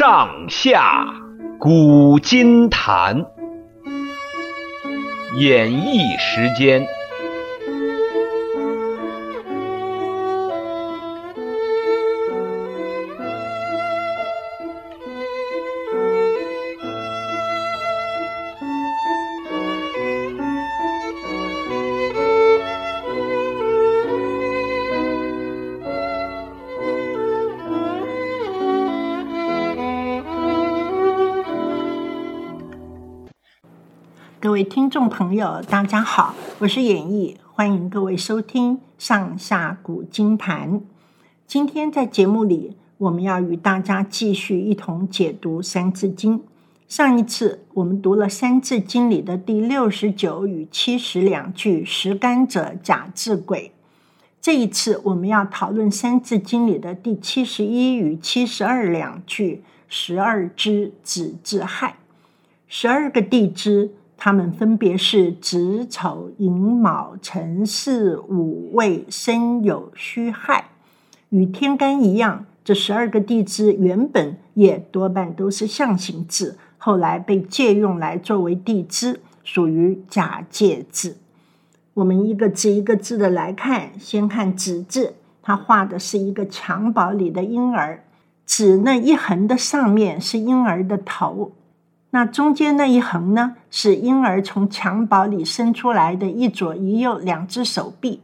上下古今谈，演绎时间。听众朋友，大家好，我是演绎，欢迎各位收听《上下古今谭》。今天在节目里，我们要与大家继续一同解读《三字经》。上一次我们读了《三字经》里的第六十九与七十两句“食甘者假自鬼”。这一次我们要讨论《三字经》里的第七十一与七十二两句“十二支子之亥”。十二个地支。它们分别是子丑寅卯辰巳午未申酉戌亥，与天干一样，这十二个地支原本也多半都是象形字，后来被借用来作为地支，属于假借字。我们一个字一个字的来看，先看子字，它画的是一个襁褓里的婴儿，子那一横的上面是婴儿的头。那中间那一横呢，是婴儿从襁褓里伸出来的一左一右两只手臂，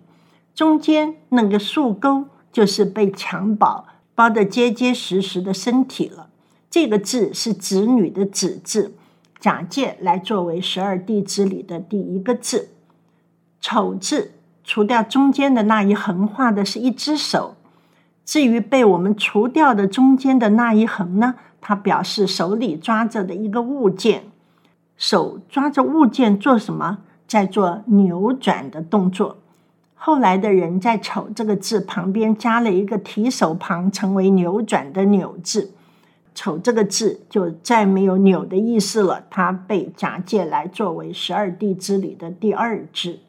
中间那个竖钩就是被襁褓包得结结实实的身体了。这个字是子女的子字，假借来作为十二地支里的第一个字。丑字除掉中间的那一横，画的是一只手。至于被我们除掉的中间的那一横呢，它表示手里抓着的一个物件，手抓着物件做什么？在做扭转的动作。后来的人在“丑”这个字旁边加了一个提手旁，成为扭转的“扭”字。“丑”这个字就再没有扭的意思了，它被假借来作为十二地支里的第二支。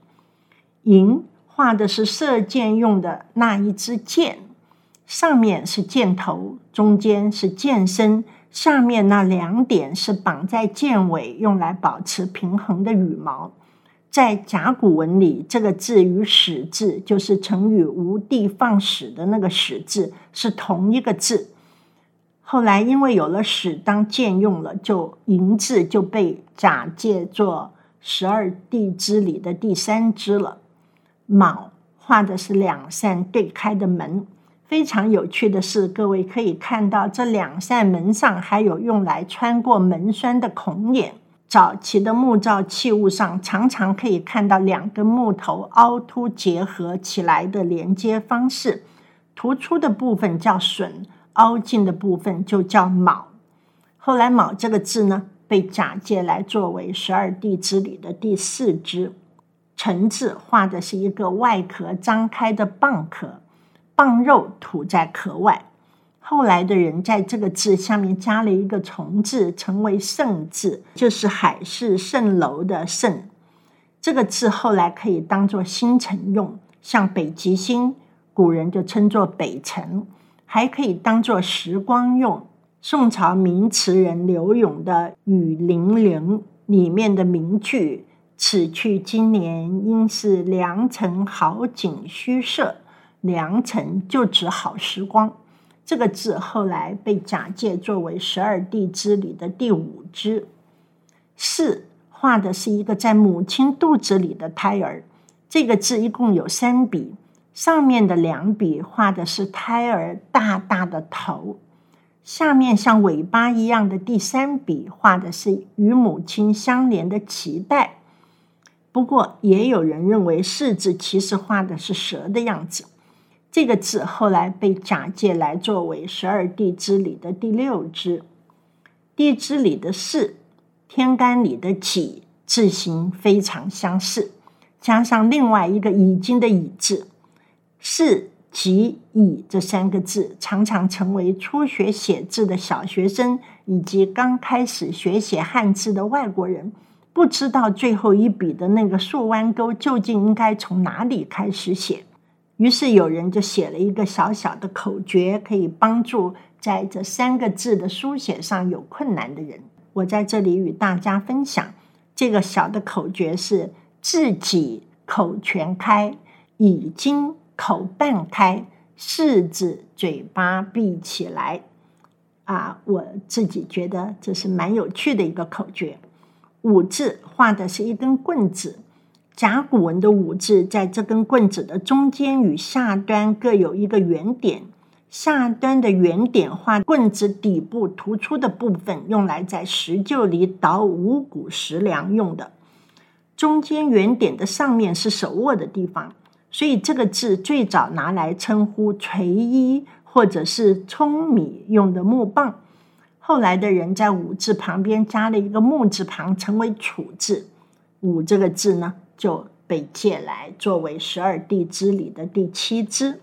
寅画的是射箭用的那一支箭。上面是箭头，中间是箭身，下面那两点是绑在箭尾，用来保持平衡的羽毛。在甲骨文里，这个字与“矢”字，就是成语“无的放矢”的那个“矢”字，是同一个字。后来因为有了“矢”当箭用了，就“寅”字就被假借作十二地支里的第三支了。卯画的是两扇对开的门。非常有趣的是，各位可以看到这两扇门上还有用来穿过门栓的孔眼。早期的木造器物上常常可以看到两根木头凹凸结合起来的连接方式，突出的部分叫榫，凹进的部分就叫卯。后来“卯”这个字呢，被假借来作为十二地支里的第四支。辰字画的是一个外壳张开的蚌壳。蚌肉吐在壳外，后来的人在这个字下面加了一个虫字，成为蜃字，就是海市蜃楼的蜃。这个字后来可以当做星辰用，像北极星，古人就称作北辰，还可以当做时光用。宋朝名词人柳永的《雨霖铃》里面的名句：“此去经年，应是良辰好景虚设。”良辰就指好时光，这个字后来被假借作为十二地支里的第五支。巳画的是一个在母亲肚子里的胎儿，这个字一共有三笔，上面的两笔画的是胎儿大大的头，下面像尾巴一样的第三笔画的是与母亲相连的脐带。不过，也有人认为巳字其实画的是蛇的样子。这个字后来被假借来作为十二地支里的第六支，地支里的巳，天干里的己，字形非常相似，加上另外一个已经的已字，巳、己、乙这三个字常常成为初学写字的小学生以及刚开始学写汉字的外国人不知道最后一笔的那个竖弯钩究竟应该从哪里开始写。于是有人就写了一个小小的口诀，可以帮助在这三个字的书写上有困难的人。我在这里与大家分享这个小的口诀是：自己口全开，已经口半开，柿子嘴巴闭起来。啊，我自己觉得这是蛮有趣的一个口诀。五字画的是一根棍子，甲骨文的五字在这根棍子的中间与下端各有一个圆点。下端的圆点画棍子底部突出的部分，用来在石臼里捣五谷食粮用的。中间圆点的上面是手握的地方，所以这个字最早拿来称呼锤衣或者是舂米用的木棒。后来的人在五字旁边加了一个木字旁，成为楚字。五这个字呢，就被借来作为十二地支里的第七支。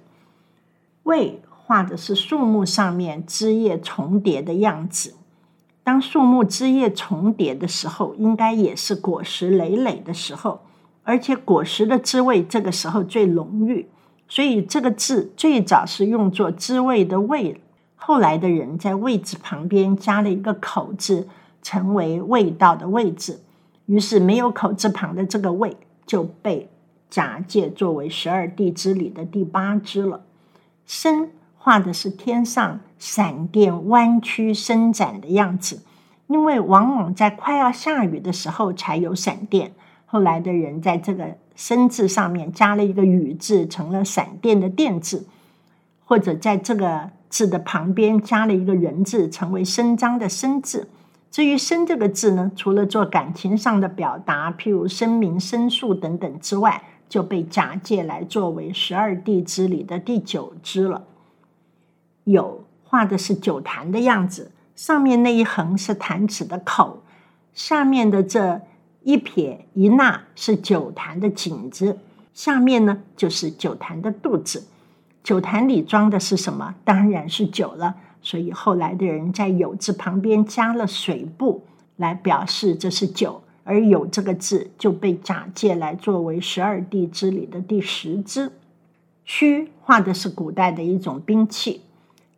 未。画的是树木上面枝叶重叠的样子。当树木枝叶重叠的时候，应该也是果实累累的时候，而且果实的滋味这个时候最浓郁。所以这个字最早是用作滋味的味，后来的人在味字旁边加了一个口字，成为味道的味字。于是没有口字旁的这个味就被假借作为十二地支里的第八支了。申。画的是天上闪电弯曲伸展的样子，因为往往在快要下雨的时候才有闪电。后来的人在这个“申”字上面加了一个雨字，成了闪电的“电”字，或者在这个字的旁边加了一个人字，成为伸张的“伸”字。至于“申”这个字呢，除了做感情上的表达，譬如声明、申诉等等之外，就被假借来作为十二地支里的第九支了。酉画的是酒坛的样子，上面那一横是坛子的口，下面的这一撇一捺是酒坛的颈子，下面呢就是酒坛的肚子。酒坛里装的是什么？当然是酒了。所以后来的人在酉字旁边加了水部来表示这是酒，而酉这个字就被假借来作为十二地支里的第十支。戌画的是古代的一种兵器。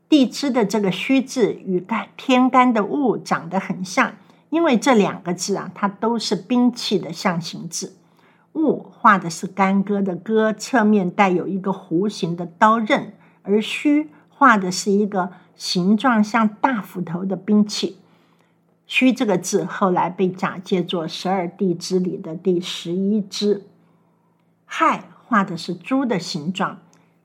地支的这个戌字与干天干的戊长得很像，因为这两个字啊，它都是兵器的象形字。戊画的是干戈的戈，侧面带有一个弧形的刀刃；而戌画的是一个形状像大斧头的兵器。戌这个字后来被假借作十二地支里的第十一支。亥画的是猪的形状。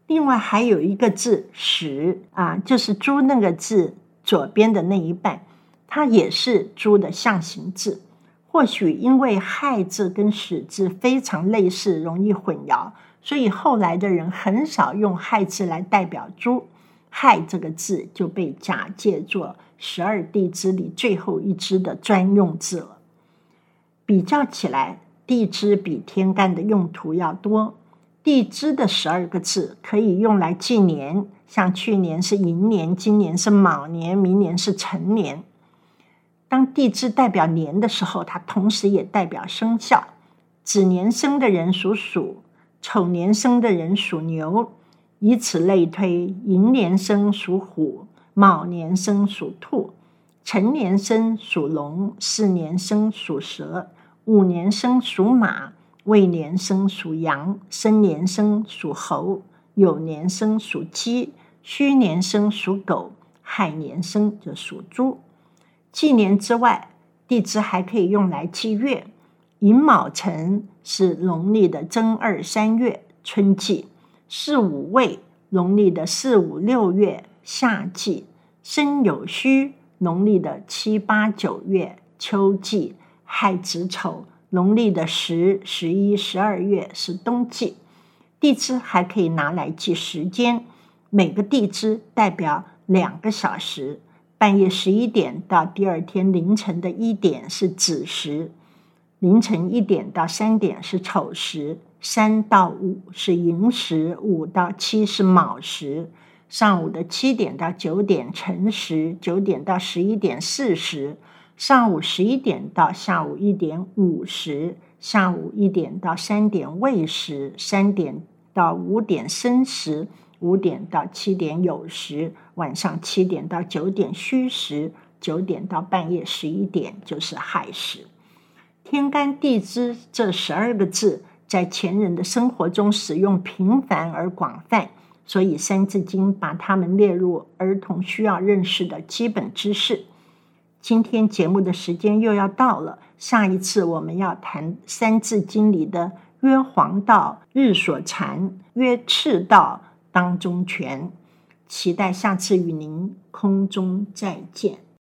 另外还有一个字“始”啊，就是猪那个字左边的那一半，它也是猪的象形字。或许因为“亥”字跟“始”字非常类似，容易混淆，所以后来的人很少用“亥”字来代表猪。“亥”这个字就被假借作十二地支里最后一支的专用字了。比较起来，地支比天干的用途要多。地支的十二个字可以用来记年，像去年是寅年，今年是卯年，明年是辰年。当地支代表年的时候，它同时也代表生肖。子年生的人属鼠，丑年生的人属牛，以此类推。寅年生属虎，卯年生属兔，辰年生属龙，巳年生属蛇，午年生属马。未年生属羊，申年生属猴，酉年生属鸡，戌年生属狗，亥年生就属猪。纪年之外，地支还可以用来记月。寅卯辰是农历的正二三月春季，巳午未农历的四五六月夏季，申酉戌农历的七八九月秋季，亥子丑。农历的十、十一、十二月是冬季，地支还可以拿来记时间，每个地支代表两个小时，半夜十一点到第二天凌晨的一点是子时，凌晨一点到三点是丑时，三到五是寅时，五到七是卯时，上午的七点到九点辰时，九点到十一点巳时。上午十一点到下午一点午时，下午一点到三点未时，三点到五点申时，五点到七点酉时，晚上七点到九点戌时，九点到半夜十一点就是亥时。天干地支这十二个字，在前人的生活中使用频繁而广泛，所以《三字经》把它们列入儿童需要认识的基本知识。今天节目的时间又要到了，下一次我们要谈《三字经》里的“曰黄道日所禅，曰赤道当中泉”。期待下次与您空中再见。